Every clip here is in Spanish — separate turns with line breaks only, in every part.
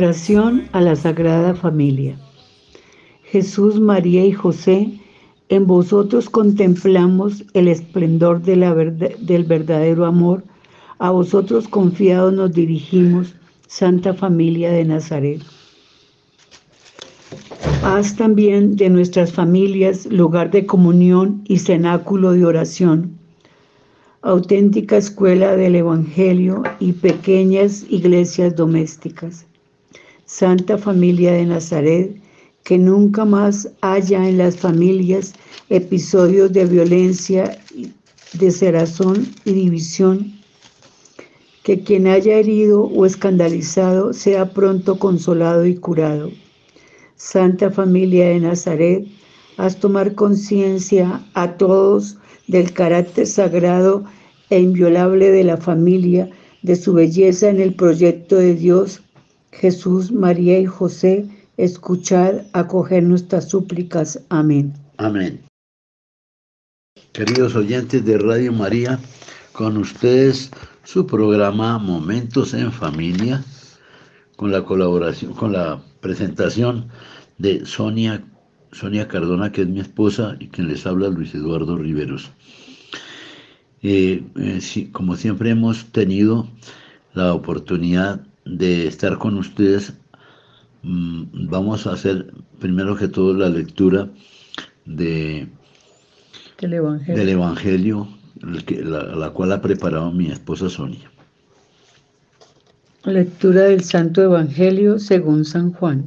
Oración a la Sagrada Familia. Jesús, María y José, en vosotros contemplamos el esplendor del verdadero amor. A vosotros confiados nos dirigimos, Santa Familia de Nazaret. Haz también de nuestras familias lugar de comunión y cenáculo de oración, auténtica escuela del Evangelio y pequeñas iglesias domésticas. Santa Familia de Nazaret, que nunca más haya en las familias episodios de violencia, de cerazón y división, que quien haya herido o escandalizado sea pronto consolado y curado. Santa Familia de Nazaret, haz tomar conciencia a todos del carácter sagrado e inviolable de la familia, de su belleza en el proyecto de Dios, Jesús, María y José, escuchar, acoger nuestras súplicas. Amén.
Amén. Queridos oyentes de Radio María, con ustedes su programa Momentos en Familia, con la colaboración, con la presentación de Sonia, Sonia Cardona, que es mi esposa, y quien les habla Luis Eduardo Riveros. Eh, eh, como siempre hemos tenido la oportunidad de estar con ustedes Mm, vamos a hacer primero que todo la lectura de,
del Evangelio,
del evangelio la, la cual ha preparado mi esposa Sonia.
Lectura del Santo Evangelio según San Juan.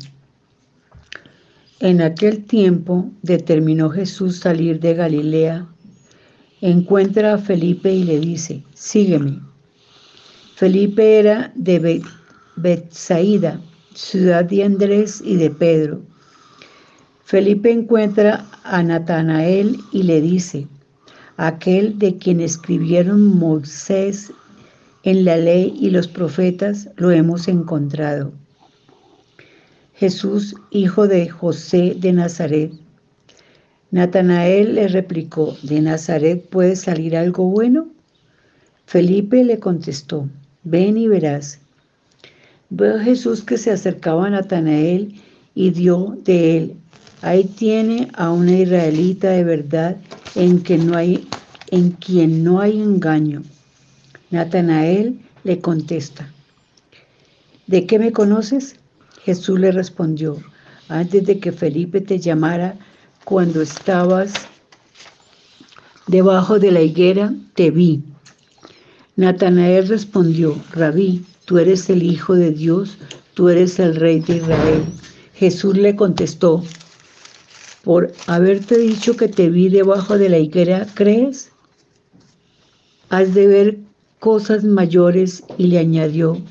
En aquel tiempo determinó Jesús salir de Galilea. Encuentra a Felipe y le dice, sígueme. Felipe era de Bethsaida ciudad de Andrés y de Pedro. Felipe encuentra a Natanael y le dice, aquel de quien escribieron Moisés en la ley y los profetas, lo hemos encontrado. Jesús, hijo de José de Nazaret. Natanael le replicó, ¿de Nazaret puede salir algo bueno? Felipe le contestó, ven y verás. Veo a Jesús que se acercaba a Natanael y dio de él. Ahí tiene a una israelita de verdad en, que no hay, en quien no hay engaño. Natanael le contesta, ¿de qué me conoces? Jesús le respondió, antes de que Felipe te llamara, cuando estabas debajo de la higuera, te vi. Natanael respondió, Rabí, tú eres el Hijo de Dios, tú eres el Rey de Israel. Jesús le contestó, por haberte dicho que te vi debajo de la higuera, ¿crees? Has de ver cosas mayores y le añadió,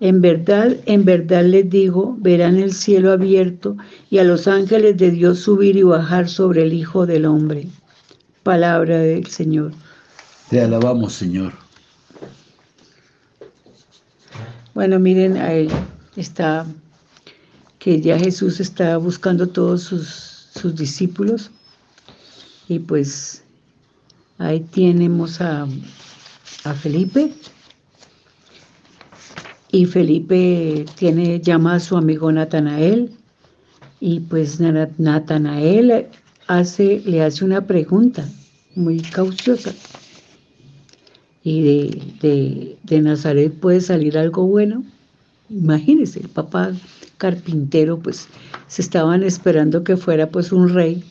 en verdad, en verdad les digo, verán el cielo abierto y a los ángeles de Dios subir y bajar sobre el Hijo del Hombre. Palabra del Señor.
Te alabamos, Señor.
Bueno, miren, ahí está que ya Jesús está buscando todos sus, discípulos. Y pues ahí tenemos a, a Felipe. Y Felipe tiene, llama a su amigo Natanael. Y pues Natanael hace, le hace una pregunta muy cauciosa y de, de, Nazaret puede salir algo bueno. Imagínense, el papá carpintero, pues se estaban esperando que fuera pues un rey.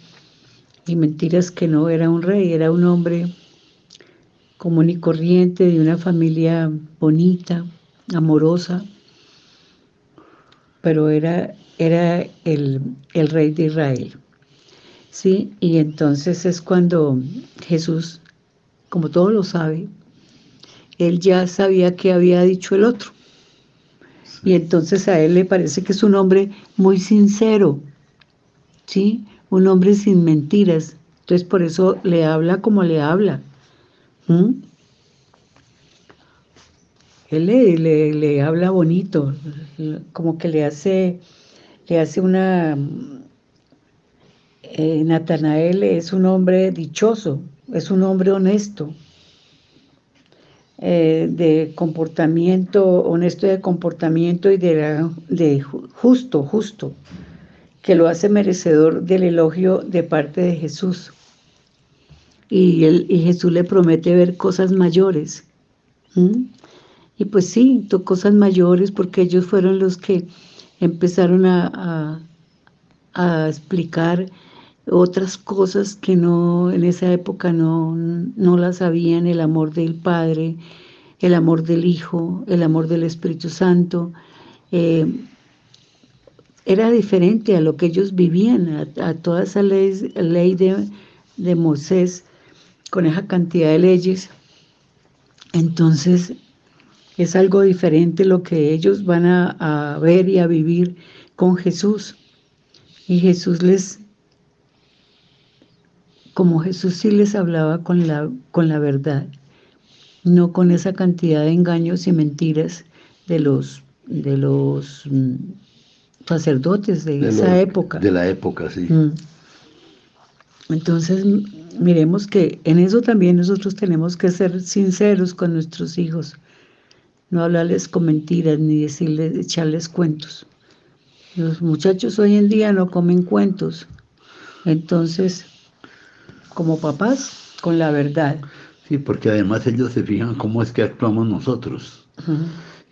Y mentiras que no era un rey, era un hombre común y corriente, de una familia bonita, amorosa, pero era, era el, el rey de Israel. ¿Sí? Y entonces es cuando Jesús, como todo lo sabe, él ya sabía qué había dicho el otro. Y entonces a él le parece que es un hombre muy sincero, ¿sí? Un hombre sin mentiras. Entonces por eso le habla como le habla. Él le, le, habla bonito, como que le hace le hace una... Eh, Natanael es un hombre dichoso, es un hombre honesto, eh, de comportamiento, honesto de comportamiento y de, de justo, justo, que lo hace merecedor del elogio de parte de Jesús. Y, y Jesús le promete ver cosas mayores. Y pues sí, cosas mayores porque ellos fueron los que empezaron a, a, explicar otras cosas que no en esa época no, no las sabían, el amor del Padre, el amor del Hijo, el amor del Espíritu Santo. Eh, era diferente a lo que ellos vivían, a, toda esa ley, ley de, de Moisés, con esa cantidad de leyes. Entonces, es algo diferente lo que ellos van a, ver y a vivir con Jesús. Y Jesús les, como Jesús sí les hablaba con la, con la verdad, no con esa cantidad de engaños y mentiras de los, de los mm, sacerdotes de, esa época.
De la época, sí.
Mm. Entonces, miremos que en eso también nosotros tenemos que ser sinceros con nuestros hijos no hablarles con mentiras ni decirles, echarles cuentos. Los muchachos hoy en día no comen cuentos. Entonces, como papás, con la verdad.
Sí, porque además ellos se fijan cómo es que actuamos nosotros.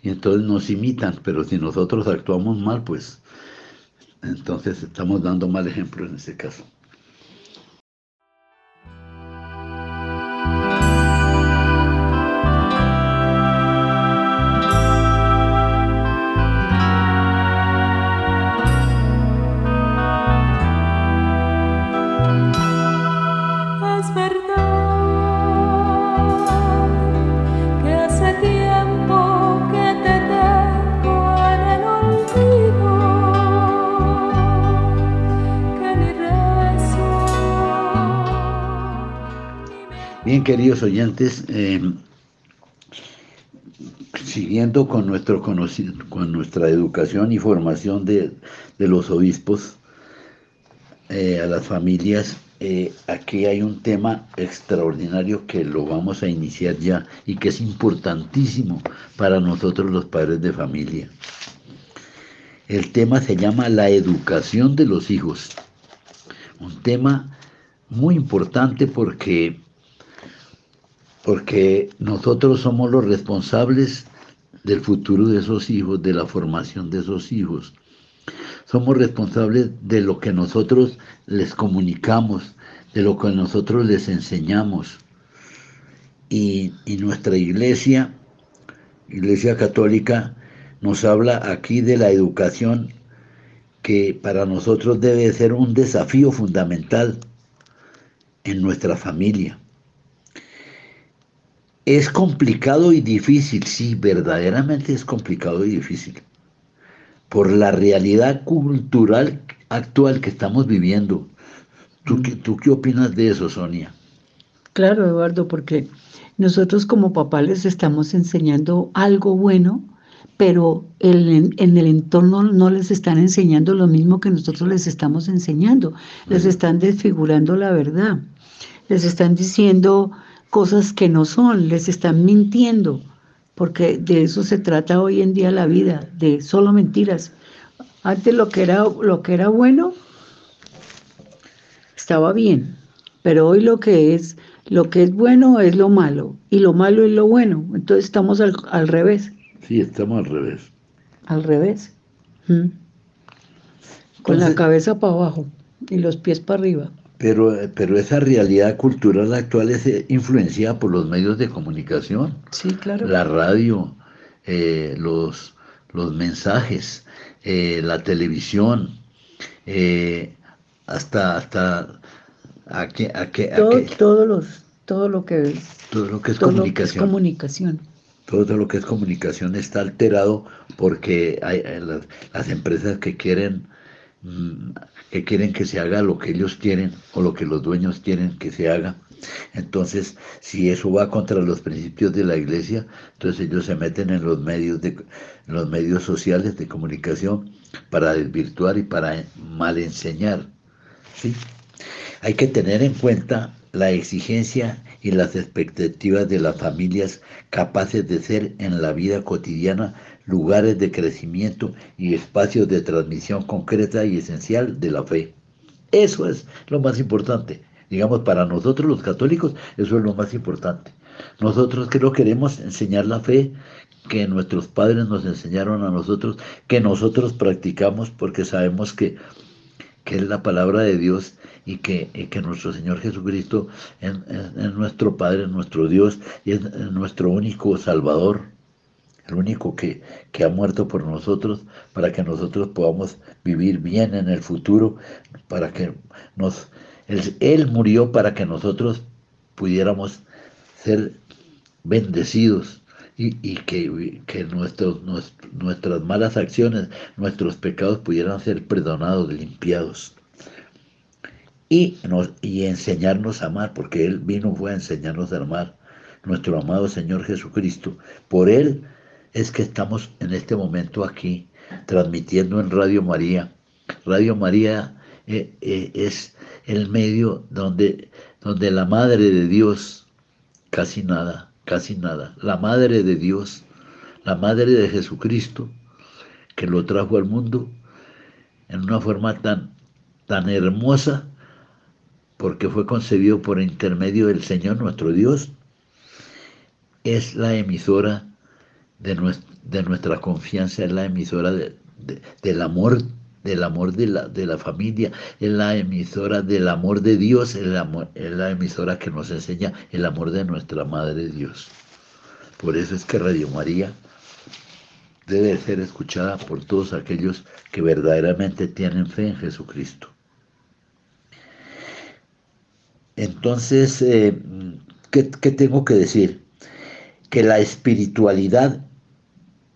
Y entonces nos imitan, pero si nosotros actuamos mal, pues entonces estamos dando mal ejemplo en este caso. Bien, queridos oyentes, eh, siguiendo con, nuestro con nuestra educación y formación de, los obispos eh, a las familias, eh, aquí hay un tema extraordinario que lo vamos a iniciar ya y que es importantísimo para nosotros los padres de familia. El tema se llama la educación de los hijos. Un tema muy importante porque porque nosotros somos los responsables del futuro de esos hijos, de la formación de esos hijos. Somos responsables de lo que nosotros les comunicamos, de lo que nosotros les enseñamos. Y, nuestra iglesia, Iglesia Católica, nos habla aquí de la educación que para nosotros debe ser un desafío fundamental en nuestra familia. Es complicado y difícil, sí, verdaderamente es complicado y difícil. Por la realidad cultural actual que estamos viviendo. ¿Tú, qué, ¿Tú qué opinas de eso, Sonia?
Claro, Eduardo, porque nosotros como papás les estamos enseñando algo bueno, pero en el entorno no les están enseñando lo mismo que nosotros les estamos enseñando. Les están desfigurando la verdad. Les están diciendo cosas que no son, les están mintiendo, porque de eso se trata hoy en día la vida, de solo mentiras. Antes lo que era, lo que era bueno estaba bien, pero hoy lo que es, lo que es bueno es lo malo y lo malo es lo bueno. Entonces estamos al, revés.
Sí, estamos al revés.
Al revés. ¿Mm? Con la cabeza para abajo y los pies para arriba.
Pero, pero esa realidad cultural actual es eh, influenciada por los medios de comunicación.
Sí, claro.
La radio, eh, los, los mensajes, eh, la televisión, hasta, hasta a que, a que,
todo, los, todo lo que es,
todo lo que es comunicación.
comunicación.
Todo lo que es comunicación está alterado porque hay, las, las empresas que quieren que quieren que se haga lo que ellos quieren o lo que los dueños quieren que se haga. Entonces, si eso va contra los principios de la iglesia, entonces ellos se meten en los medios de los medios sociales de comunicación para desvirtuar y para mal enseñar. ¿sí? Hay que tener en cuenta la exigencia y las expectativas de las familias capaces de ser en la vida cotidiana lugares de crecimiento y espacios de transmisión concreta y esencial de la fe. Eso es lo más importante. Digamos, para nosotros los católicos, eso es lo más importante. Nosotros que lo queremos enseñar la fe que nuestros padres nos enseñaron a nosotros, que nosotros practicamos porque sabemos que, que es la palabra de Dios y que, que nuestro Señor Jesucristo es, nuestro Padre, nuestro Dios y es nuestro único Salvador, el único que, que ha muerto por nosotros para que nosotros podamos vivir bien en el futuro, para que nos... Él, murió para que nosotros pudiéramos ser bendecidos y, que, que nuestros, nuestras malas acciones, nuestros pecados pudieran ser perdonados, limpiados. Y, nos, y enseñarnos a amar, porque Él vino fue a enseñarnos a amar, nuestro amado Señor Jesucristo. Por Él es que estamos en este momento aquí, transmitiendo en Radio María. Radio María eh, eh, es el medio donde, donde la Madre de Dios, casi nada, casi nada. La Madre de Dios, la Madre de Jesucristo, que lo trajo al mundo en una forma tan, tan hermosa, porque fue concebido por intermedio del Señor nuestro Dios, es la emisora de, nuestra, confianza, es la emisora del amor del amor de la, de la familia, es la emisora del amor de Dios, es la, es la emisora que nos enseña el amor de nuestra Madre Dios. Por eso es que Radio María debe ser escuchada por todos aquellos que verdaderamente tienen fe en Jesucristo. Entonces, eh, ¿qué, ¿qué tengo que decir? Que la espiritualidad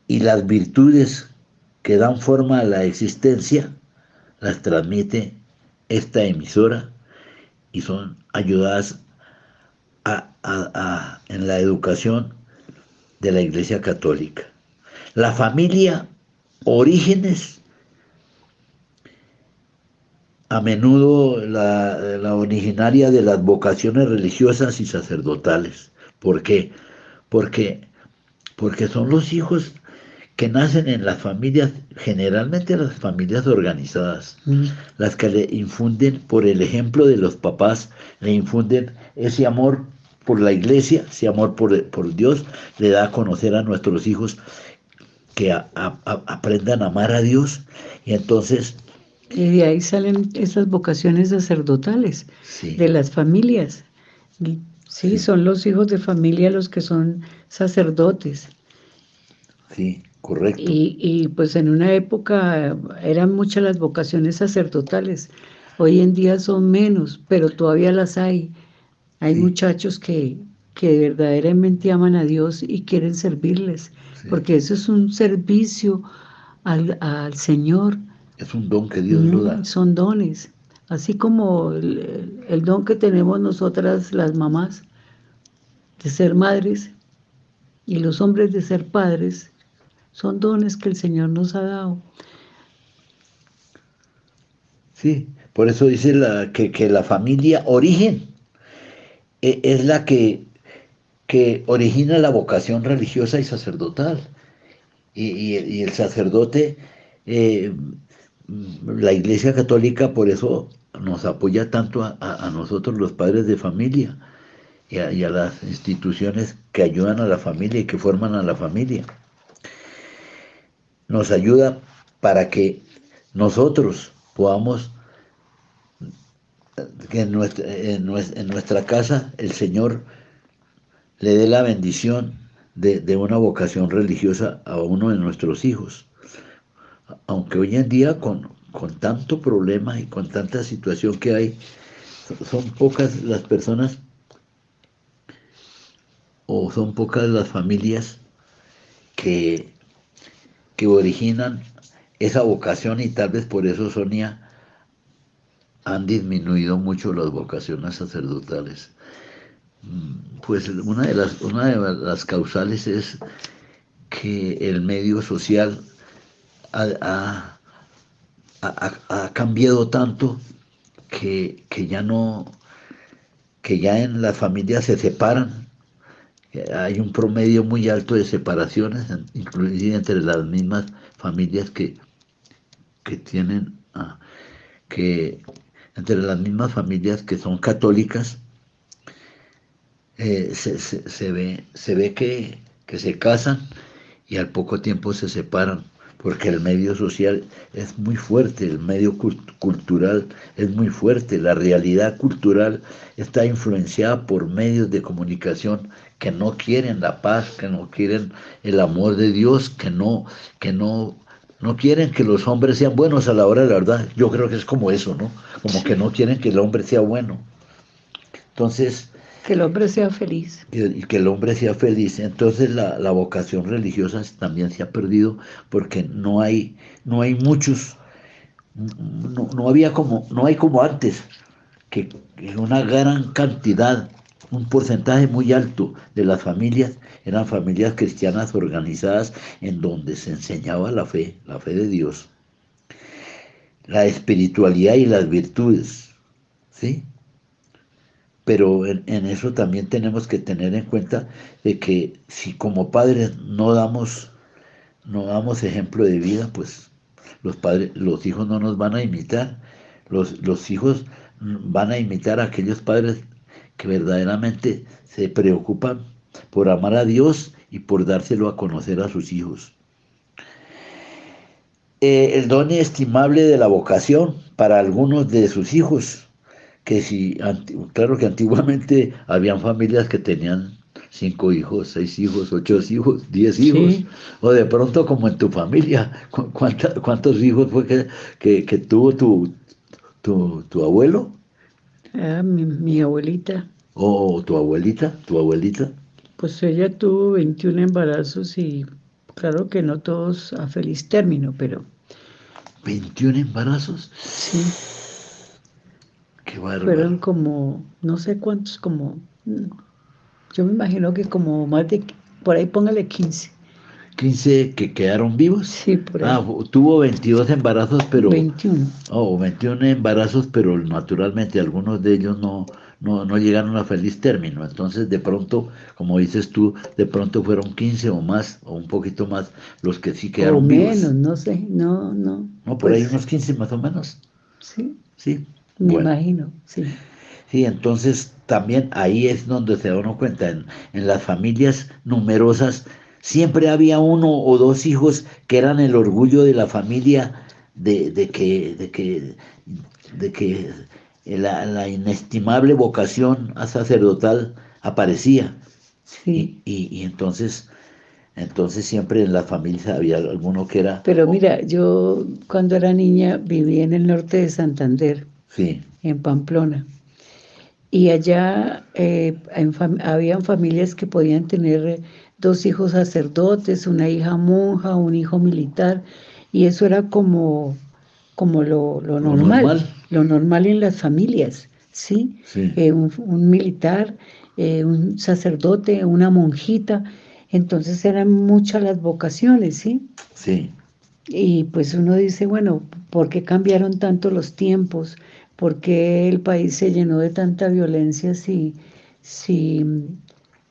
y las virtudes que dan forma a la existencia, las transmite esta emisora y son ayudadas en la educación de la Iglesia Católica. La familia Orígenes, a menudo la, originaria de las vocaciones religiosas y sacerdotales. ¿Por qué? Porque son los hijos que nacen en las familias, generalmente las familias organizadas, mm. las que le infunden, por el ejemplo de los papás, le infunden ese amor por la iglesia, ese amor por, por Dios, le da a conocer a nuestros hijos que aprendan a amar a Dios y entonces...
Y de ahí salen esas vocaciones sacerdotales de las familias. sí, son los hijos de familia los que son sacerdotes.
Sí. Correcto.
Y, pues en una época eran muchas las vocaciones sacerdotales. Hoy en día son menos, pero todavía las hay. Hay muchachos que, que verdaderamente aman a Dios y quieren servirles, porque eso es un servicio al, Señor.
Es un don que Dios lo da. Mm,
son dones, así como el don que tenemos nosotras las mamás de ser madres y los hombres de ser padres son dones que el Señor nos ha dado.
Sí, por eso dice la, que, la familia origen e, es la que, que, origina la vocación religiosa y sacerdotal. Y, el sacerdote, eh, la Iglesia Católica por eso nos apoya tanto a, nosotros los padres de familia y a las instituciones que ayudan a la familia y que forman a la familia nos ayuda para que nosotros podamos, que en nuestra, casa el Señor le dé la bendición de, una vocación religiosa a uno de nuestros hijos. Aunque hoy en día con, con tanto problema y con tanta situación que hay, son pocas las personas o son pocas las familias que originan esa vocación y tal vez por eso, Sonia, han disminuido mucho las vocaciones sacerdotales. Mm, pues una de las, una de las causales es que el medio social ha, ha, cambiado tanto que, que, ya no, que ya en las familias se separan. Hay un promedio muy alto de separaciones, inclusive entre las mismas familias que, que tienen, ah, que entre las mismas familias que son católicas, eh, se, ve, se ve que, que se casan y al poco tiempo se separan porque el medio social es muy fuerte, el medio cultural es muy fuerte, la realidad cultural está influenciada por medios de comunicación que no quieren la paz, que no quieren el amor de Dios, que no, que no, no quieren que los hombres sean buenos a la hora de la verdad. Yo creo que es como eso, ¿no? Como que no quieren que el hombre sea bueno. Entonces,
que el hombre sea feliz.
Y que el hombre sea feliz. Entonces la, vocación religiosa también se ha perdido porque no hay, no hay muchos, no, había como, no hay como antes, que una gran cantidad, un porcentaje muy alto de las familias eran familias cristianas organizadas en donde se enseñaba la fe, la fe de Dios, la espiritualidad y las virtudes, ¿sí? pero en, eso también tenemos que tener en cuenta de que si como padres no damos, no damos ejemplo de vida, pues los padres, los hijos no nos van a imitar. Los, los hijos van a imitar a aquellos padres que verdaderamente se preocupan por amar a Dios y por dárselo a conocer a sus hijos. Eh, el don estimable de la vocación para algunos de sus hijos que si, claro que antiguamente habían familias que tenían cinco hijos, seis hijos, ocho hijos, diez hijos, o de pronto como en tu familia, ¿cuántos hijos fue que, que, tuvo tu, tu, abuelo?
Ah, mi, abuelita.
¿O tu abuelita? ¿Tu abuelita?
Pues ella tuvo 21 embarazos y claro que no todos a feliz término, pero...
¿21 embarazos?
Sí. Fueron como, no sé cuántos, como, yo me imagino que como más de, por ahí póngale 15.
15 que quedaron vivos.
Sí, por ahí. Ah,
tuvo 22 embarazos, pero...
21.
Oh, 21 embarazos, pero naturalmente algunos de ellos no, no, no, llegaron a feliz término. Entonces, de pronto, como dices tú, de pronto fueron 15 o más, o un poquito más, los que sí quedaron vivos.
menos, no sé, no, no.
No, por ahí pues unos 15 más o menos.
Sí.
Sí.
Me imagino, sí.
Sí, entonces también ahí es donde se da uno cuenta, en, las familias numerosas siempre había uno o dos hijos que eran el orgullo de la familia, de, que, de que, de que la, inestimable vocación a sacerdotal aparecía.
Sí.
Y, entonces, entonces siempre en la familia había alguno que era...
Pero mira, yo cuando era niña vivía en el norte de Santander en Pamplona. Y allá eh, habían familias que podían tener dos hijos sacerdotes, una hija monja, un hijo militar, y eso era como, como lo, normal, lo normal, en las familias, ¿sí? Eh, un, militar, eh, un sacerdote, una monjita, entonces eran muchas las vocaciones, ¿sí?
Sí.
Y pues uno dice, bueno, ¿por qué cambiaron tanto los tiempos? ¿Por qué el país se llenó de tanta violencia si, si,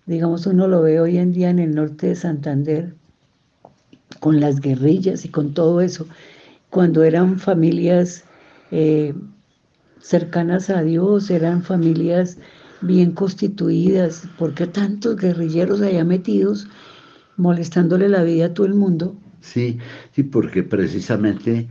digamos, uno lo ve hoy en día en el norte de Santander, con las guerrillas y con todo eso, cuando eran familias eh, cercanas a Dios, eran familias bien constituidas, ¿por qué tantos guerrilleros allá metidos molestándole la vida a todo el mundo?
Sí, sí, porque precisamente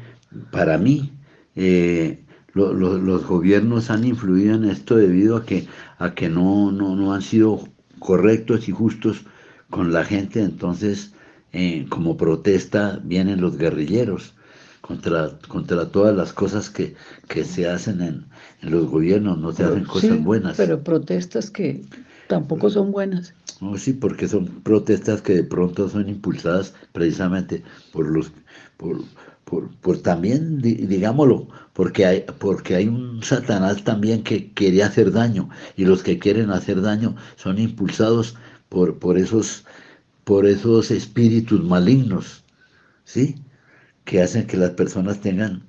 para mí eh, los gobiernos han influido en esto debido a que, a que no, no, han sido correctos y justos con la gente, entonces eh, como protesta vienen los guerrilleros contra, contra todas las cosas que, se hacen en, los gobiernos, no se hacen cosas buenas.
Pero protestas que tampoco son buenas.
No, sí, porque son protestas que de pronto son impulsadas precisamente por los por, por, también, digámoslo, porque hay, porque hay un Satanás también que quiere hacer daño y los que quieren hacer daño son impulsados por, por, esos, por esos espíritus malignos, ¿sí? Que hacen que las personas tengan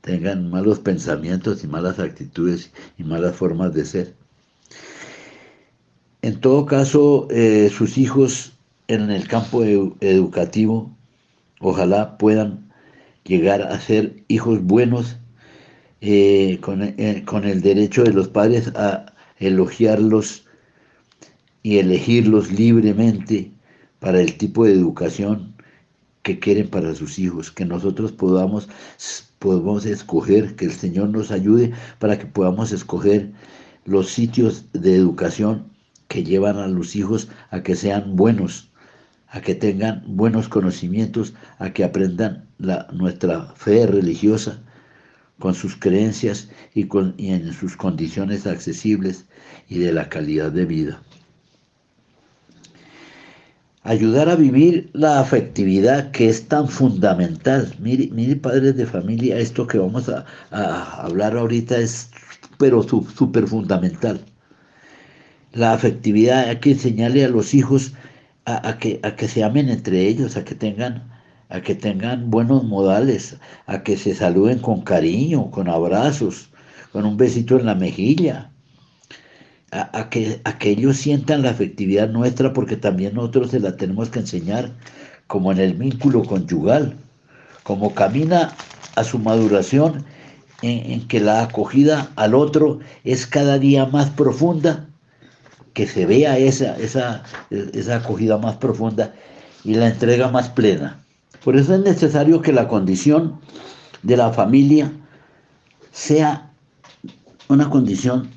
tengan malos pensamientos y malas actitudes y malas formas de ser. En todo caso, eh, sus hijos en el campo educativo, ojalá puedan llegar a ser hijos buenos eh, con, eh, con el derecho de los padres a elogiarlos y elegirlos libremente para el tipo de educación que quieren para sus hijos, que nosotros podamos, podamos escoger, que el Señor nos ayude para que podamos escoger los sitios de educación que llevan a los hijos a que sean buenos, a que tengan buenos conocimientos, a que aprendan la, nuestra fe religiosa con sus creencias y, en sus condiciones accesibles y de la calidad de vida ayudar a vivir la afectividad que es tan fundamental. Mire, mire padres de familia, esto que vamos a, hablar ahorita es pero súper fundamental. La afectividad hay que enseñarle a los hijos a, que, a que se amen entre ellos, a que tengan a que tengan buenos modales, a que se saluden con cariño, con abrazos, con un besito en la mejilla, a, que, ellos sientan la afectividad nuestra porque también nosotros se la tenemos que enseñar como en el vínculo conyugal, como camina a su maduración en, que la acogida al otro es cada día más profunda, que se vea esa, esa, esa acogida más profunda y la entrega más plena. Por eso es necesario que la condición de la familia sea una condición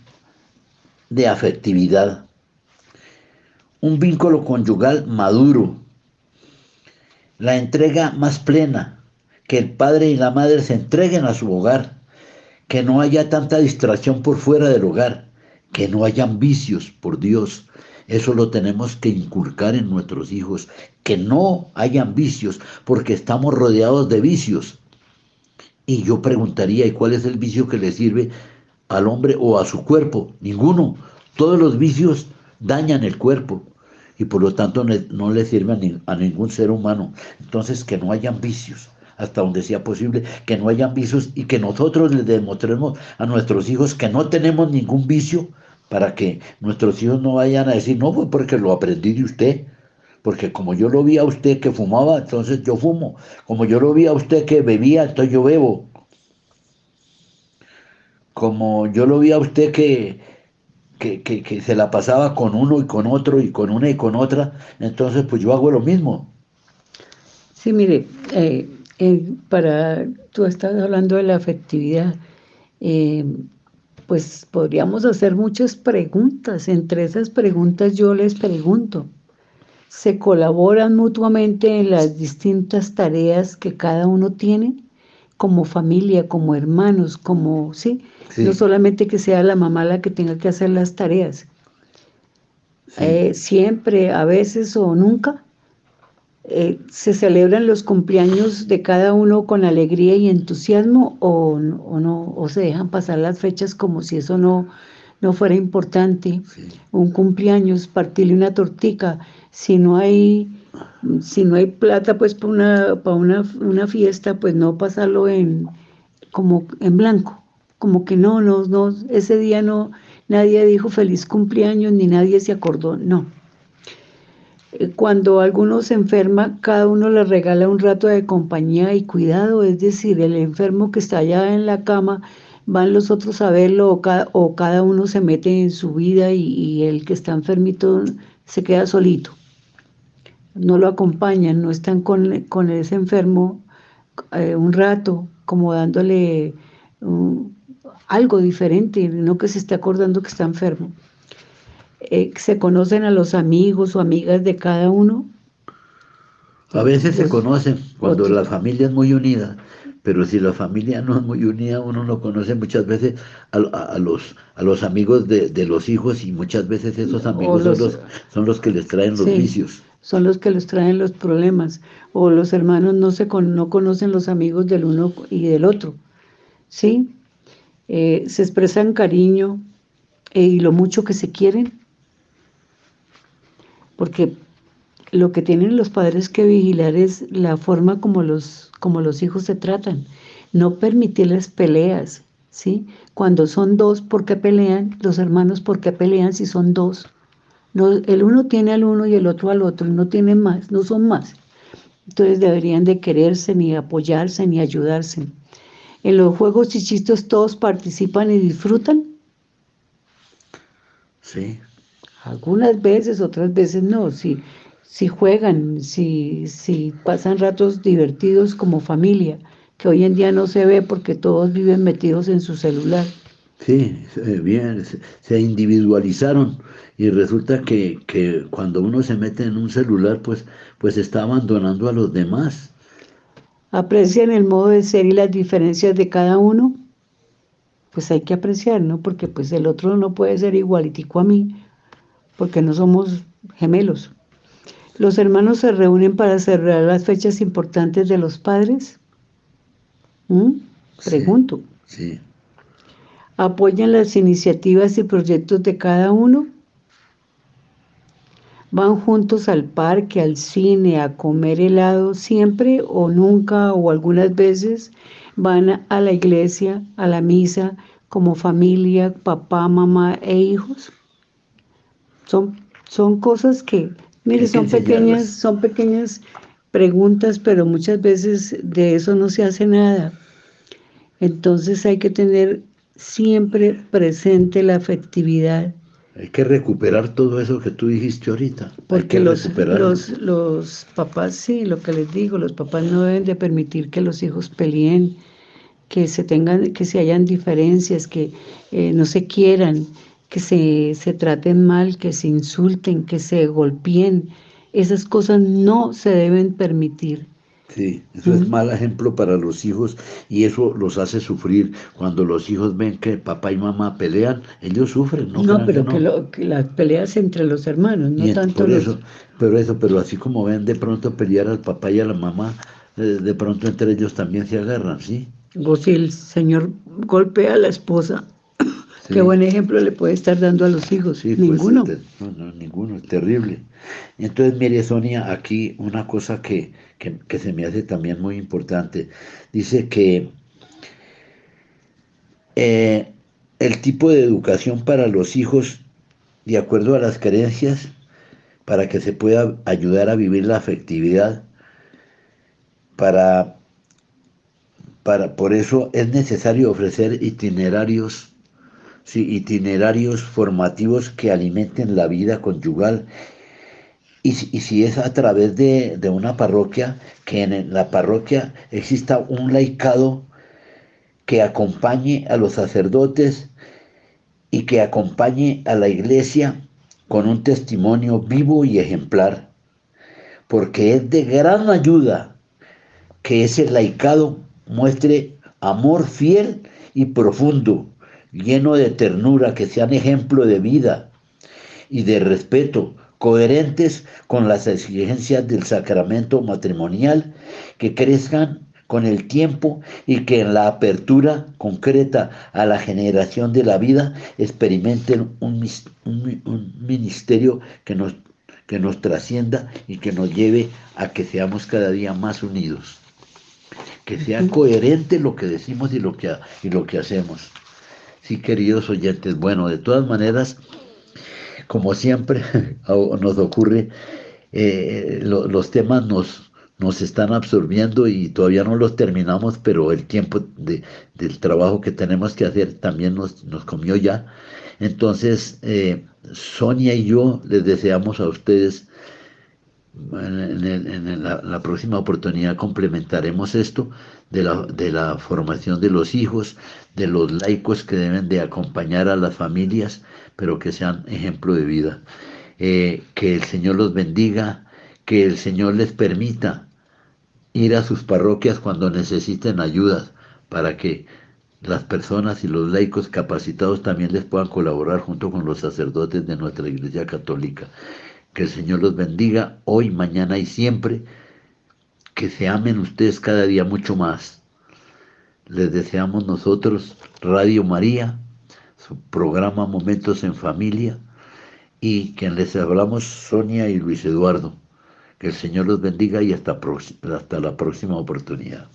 de afectividad, un vínculo conyugal maduro, la entrega más plena, que el padre y la madre se entreguen a su hogar, que no haya tanta distracción por fuera del hogar, que no hayan vicios, por Dios. Eso lo tenemos que inculcar en nuestros hijos, que no hayan vicios, porque estamos rodeados de vicios. Y yo preguntaría, ¿y cuál es el vicio que le sirve al hombre o a su cuerpo? Ninguno. Todos los vicios dañan el cuerpo y por lo tanto no le sirven a, ningún ser humano. Entonces que no hayan vicios hasta donde sea posible, que no hayan vicios y que nosotros les demostremos a nuestros hijos que no tenemos ningún vicio para que nuestros hijos no vayan a decir, no, fue porque lo aprendí de usted, porque como yo lo vi a usted que fumaba, entonces yo fumo, como yo lo vi a usted que bebía, entonces yo bebo, como yo lo vi a usted que, que, se la pasaba con uno y con otro y con una y con otra, entonces pues yo hago lo mismo.
Sí, mire, eh, eh, para, tú estás hablando de la afectividad, eh, pues podríamos hacer muchas preguntas, entre esas preguntas yo les pregunto, ¿se colaboran mutuamente en las distintas tareas que cada uno tiene? como familia, como hermanos, como, ¿sí? No solamente que sea la mamá la que tenga que hacer las tareas. Eh, siempre, a veces o nunca, eh, se celebran los cumpleaños de cada uno con alegría y entusiasmo o, no, o se dejan pasar las fechas como si eso no, no fuera importante. Un cumpleaños, partirle una tortica, si no hay si no hay plata pues para una, para una, fiesta, pues no pasarlo en como en blanco, como que no, no, no, ese día no, nadie dijo feliz cumpleaños ni nadie se acordó, no. Cuando alguno se enferma, cada uno le regala un rato de compañía y cuidado, es decir, el enfermo que está allá en la cama, van los otros a verlo o cada, uno se mete en su vida y, el que está enfermito se queda solito no lo acompañan, no están con, ese enfermo eh, un rato, como dándole algo diferente, no que se esté acordando que está enfermo. Eh, se conocen a los amigos o amigas de cada uno.
A veces se conocen cuando la familia es muy unida, pero si la familia no es muy unida, uno no conoce muchas veces a, los, a los amigos de, los hijos y muchas veces esos amigos son, los, son los que les traen los vicios
son los que les traen los problemas, o los hermanos no, se no conocen los amigos del uno y del otro, ¿sí? Eh, se expresan cariño eh, y lo mucho que se quieren, porque lo que tienen los padres que vigilar es la forma como los, como los hijos se tratan. no permitirles peleas, ¿sí? Cuando son dos, ¿por qué pelean? Los hermanos, ¿por qué pelean si son dos? El uno tiene al uno y el otro al otro, no tienen más, no son más. Entonces deberían de quererse, ni apoyarse, ni ayudarse. En los juegos chichistos todos participan y disfrutan.
Sí.
Algunas veces, otras veces no. Si, si juegan, si, si pasan ratos divertidos como familia, que hoy en día no se ve porque todos viven metidos en su celular.
Sí, bien, se individualizaron y resulta que, que, cuando uno se mete en un celular, pues, pues está abandonando a los demás.
¿Aprecian el modo de ser y las diferencias de cada uno? Pues hay que apreciar, ¿no? Porque pues el otro no puede ser igualitico a mí, porque no somos gemelos. ¿Los hermanos se reúnen para cerrar las fechas importantes de los padres? ¿Mm? Pregunto.
Sí.
¿Apoyan las iniciativas y proyectos de cada uno? ¿Van juntos al parque, al cine, a comer helado siempre o nunca o algunas veces? ¿Van a la iglesia, a la misa, como familia, papá, mamá e hijos? Son, son cosas que, mire, son pequeñas, son pequeñas preguntas, pero muchas veces de eso no se hace nada. Entonces hay que tener siempre presente la afectividad.
Hay que recuperar todo eso que tú dijiste ahorita.
Porque los, los, los, papás, sí, lo que les digo, los papás no deben de permitir que los hijos peleen, que se tengan, que se hayan diferencias, que eh, no se quieran, que se, se traten mal, que se insulten, que se golpeen. Esas cosas no se deben permitir.
Sí, eso es mal ejemplo para los hijos y eso los hace sufrir. Cuando los hijos ven que papá y mamá pelean, ellos sufren, ¿no?
No, pero que, lo, que, las peleas entre los hermanos, no tanto los...
Eso, pero eso, pero así como ven de pronto pelear al papá y a la mamá, eh, de pronto entre ellos también se agarran, ¿sí?
O si el señor golpea a la esposa, Qué buen ejemplo le puede estar dando a los hijos.
Pues,
ninguno.
no, no, ninguno, es terrible. Entonces, mire, Sonia, aquí una cosa que, que, se me hace también muy importante. Dice que eh, el tipo de educación para los hijos, de acuerdo a las creencias, para que se pueda ayudar a vivir la afectividad, para, para, por eso es necesario ofrecer itinerarios itinerarios formativos que alimenten la vida conyugal. Y, si es a través de, una parroquia, que en la parroquia exista un laicado que acompañe a los sacerdotes y que acompañe a la iglesia con un testimonio vivo y ejemplar, porque es de gran ayuda que ese laicado muestre amor fiel y profundo lleno de ternura, que sean ejemplo de vida y de respeto, coherentes con las exigencias del sacramento matrimonial, que crezcan con el tiempo y que en la apertura concreta a la generación de la vida experimenten un, ministerio que nos, que nos trascienda y que nos lleve a que seamos cada día más unidos. Que sea coherente lo que decimos y lo que, y lo que hacemos. Sí, queridos oyentes, bueno, de todas maneras, como siempre nos ocurre, eh, los temas nos, nos están absorbiendo y todavía no los terminamos, pero el tiempo de, del trabajo que tenemos que hacer también nos, nos comió ya. Entonces, eh, Sonia y yo les deseamos a ustedes en, la, próxima oportunidad complementaremos esto de la, de la, formación de los hijos, de los laicos que deben de acompañar a las familias, pero que sean ejemplo de vida. Eh, que el Señor los bendiga, que el Señor les permita ir a sus parroquias cuando necesiten ayuda para que las personas y los laicos capacitados también les puedan colaborar junto con los sacerdotes de nuestra Iglesia Católica. Que el Señor los bendiga hoy, mañana y siempre. Que se amen ustedes cada día mucho más. Les deseamos nosotros, Radio María, su programa Momentos en Familia, y quien les hablamos, Sonia y Luis Eduardo. Que el Señor los bendiga y hasta, hasta la próxima oportunidad.